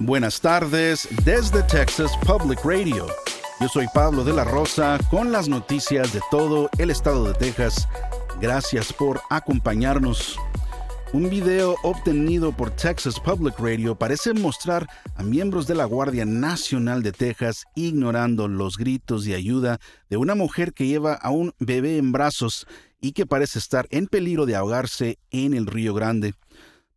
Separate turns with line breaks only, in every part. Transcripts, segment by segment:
Buenas tardes desde Texas Public Radio. Yo soy Pablo de la Rosa con las noticias de todo el estado de Texas. Gracias por acompañarnos. Un video obtenido por Texas Public Radio parece mostrar a miembros de la Guardia Nacional de Texas ignorando los gritos de ayuda de una mujer que lleva a un bebé en brazos y que parece estar en peligro de ahogarse en el Río Grande.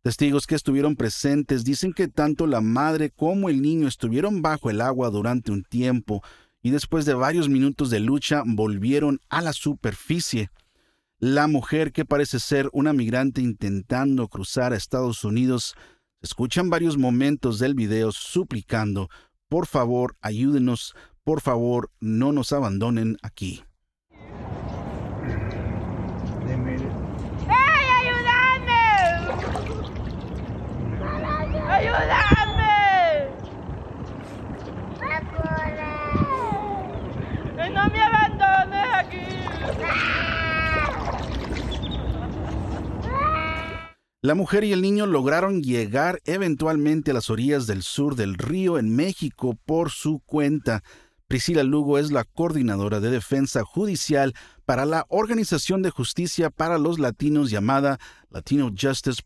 Testigos que estuvieron presentes dicen que tanto la madre como el niño estuvieron bajo el agua durante un tiempo y después de varios minutos de lucha volvieron a la superficie. La mujer, que parece ser una migrante intentando cruzar a Estados Unidos, escuchan varios momentos del video suplicando, por favor, ayúdenos, por favor, no nos abandonen aquí. La mujer y el niño lograron llegar eventualmente a las orillas del sur del río en México por su cuenta. Priscila Lugo es la coordinadora de defensa judicial para la Organización de Justicia para los Latinos llamada Latino Justice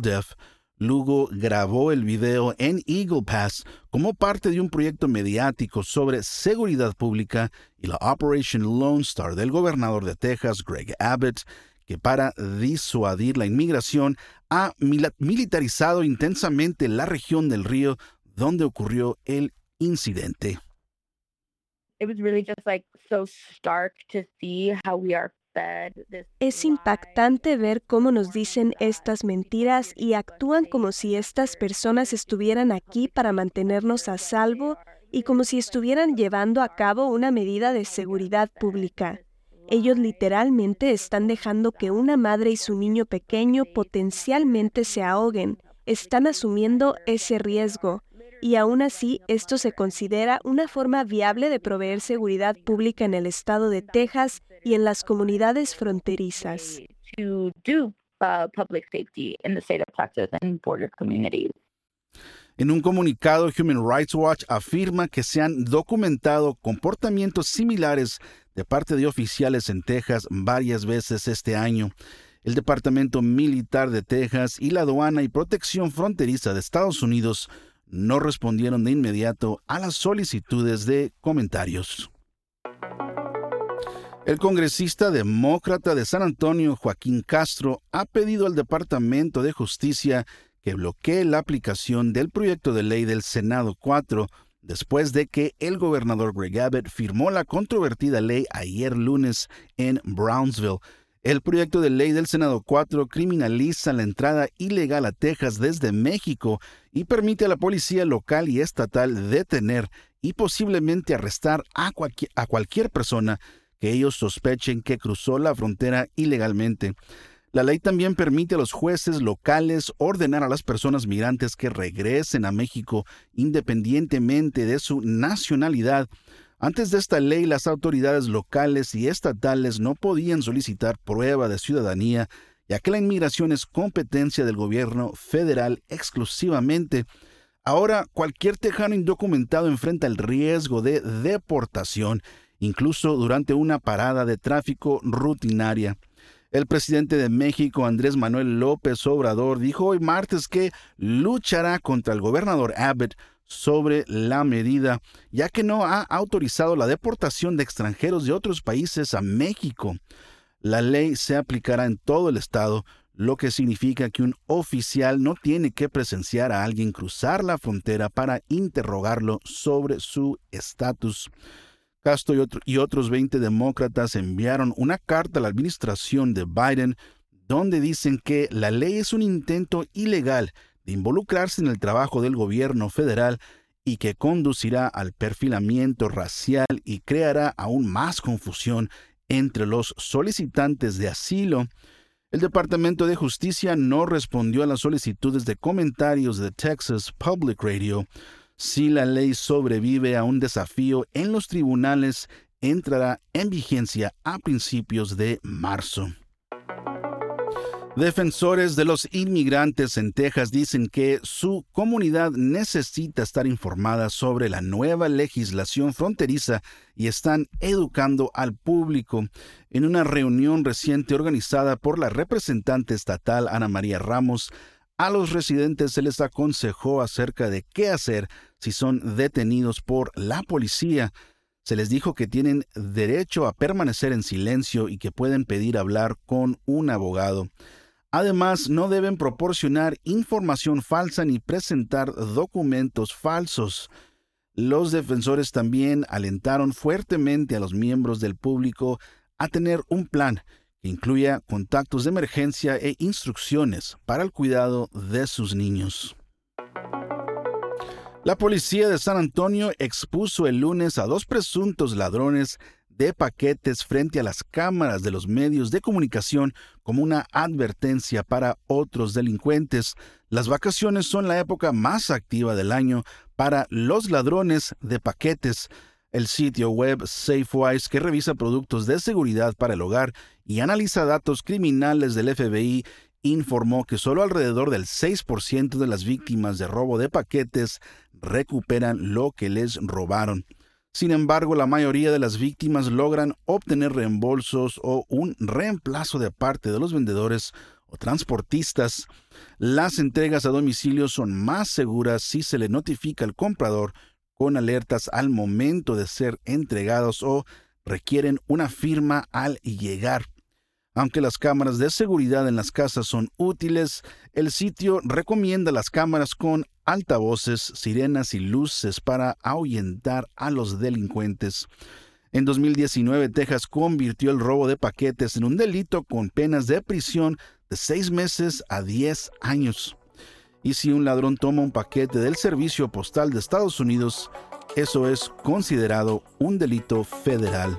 Def. Lugo grabó el video en Eagle Pass como parte de un proyecto mediático sobre seguridad pública y la Operation Lone Star del gobernador de Texas, Greg Abbott, que para disuadir la inmigración ha militarizado intensamente la región del río donde ocurrió el incidente.
Es impactante ver cómo nos dicen estas mentiras y actúan como si estas personas estuvieran aquí para mantenernos a salvo y como si estuvieran llevando a cabo una medida de seguridad pública. Ellos literalmente están dejando que una madre y su niño pequeño potencialmente se ahoguen. Están asumiendo ese riesgo. Y aún así, esto se considera una forma viable de proveer seguridad pública en el estado de Texas y en las comunidades fronterizas.
En un comunicado, Human Rights Watch afirma que se han documentado comportamientos similares de parte de oficiales en Texas varias veces este año. El Departamento Militar de Texas y la Aduana y Protección Fronteriza de Estados Unidos no respondieron de inmediato a las solicitudes de comentarios. El congresista demócrata de San Antonio, Joaquín Castro, ha pedido al Departamento de Justicia que bloquee la aplicación del proyecto de ley del Senado 4 después de que el gobernador Greg Abbott firmó la controvertida ley ayer lunes en Brownsville. El proyecto de ley del Senado 4 criminaliza la entrada ilegal a Texas desde México y permite a la policía local y estatal detener y posiblemente arrestar a, a cualquier persona que ellos sospechen que cruzó la frontera ilegalmente. La ley también permite a los jueces locales ordenar a las personas migrantes que regresen a México independientemente de su nacionalidad. Antes de esta ley, las autoridades locales y estatales no podían solicitar prueba de ciudadanía, ya que la inmigración es competencia del gobierno federal exclusivamente. Ahora, cualquier tejano indocumentado enfrenta el riesgo de deportación, incluso durante una parada de tráfico rutinaria. El presidente de México, Andrés Manuel López Obrador, dijo hoy martes que luchará contra el gobernador Abbott sobre la medida, ya que no ha autorizado la deportación de extranjeros de otros países a México. La ley se aplicará en todo el estado, lo que significa que un oficial no tiene que presenciar a alguien cruzar la frontera para interrogarlo sobre su estatus. Castro y, otros 20 demócratas enviaron una carta a la administración de Biden donde dicen que la ley es un intento ilegal de involucrarse en el trabajo del gobierno federal y que conducirá al perfilamiento racial y creará aún más confusión entre los solicitantes de asilo. El Departamento de Justicia no respondió a las solicitudes de comentarios de Texas Public Radio si la ley sobrevive a un desafío en los tribunales, entrará en vigencia a principios de marzo. Defensores de los inmigrantes en Texas dicen que su comunidad necesita estar informada sobre la nueva legislación fronteriza y están educando al público. En una reunión reciente organizada por la representante estatal Ana María Ramos, a los residentes se les aconsejó acerca de qué hacer si son detenidos por la policía. Se les dijo que tienen derecho a permanecer en silencio y que pueden pedir hablar con un abogado. Además, no deben proporcionar información falsa ni presentar documentos falsos. Los defensores también alentaron fuertemente a los miembros del público a tener un plan incluya contactos de emergencia e instrucciones para el cuidado de sus niños. La policía de San Antonio expuso el lunes a dos presuntos ladrones de paquetes frente a las cámaras de los medios de comunicación como una advertencia para otros delincuentes. Las vacaciones son la época más activa del año para los ladrones de paquetes. El sitio web SafeWise, que revisa productos de seguridad para el hogar y analiza datos criminales del FBI, informó que solo alrededor del 6% de las víctimas de robo de paquetes recuperan lo que les robaron. Sin embargo, la mayoría de las víctimas logran obtener reembolsos o un reemplazo de parte de los vendedores o transportistas. Las entregas a domicilio son más seguras si se le notifica al comprador con alertas al momento de ser entregados o requieren una firma al llegar. Aunque las cámaras de seguridad en las casas son útiles, el sitio recomienda las cámaras con altavoces, sirenas y luces para ahuyentar a los delincuentes. En 2019, Texas convirtió el robo de paquetes en un delito con penas de prisión de seis meses a diez años. Y si un ladrón toma un paquete del Servicio Postal de Estados Unidos, eso es considerado un delito federal.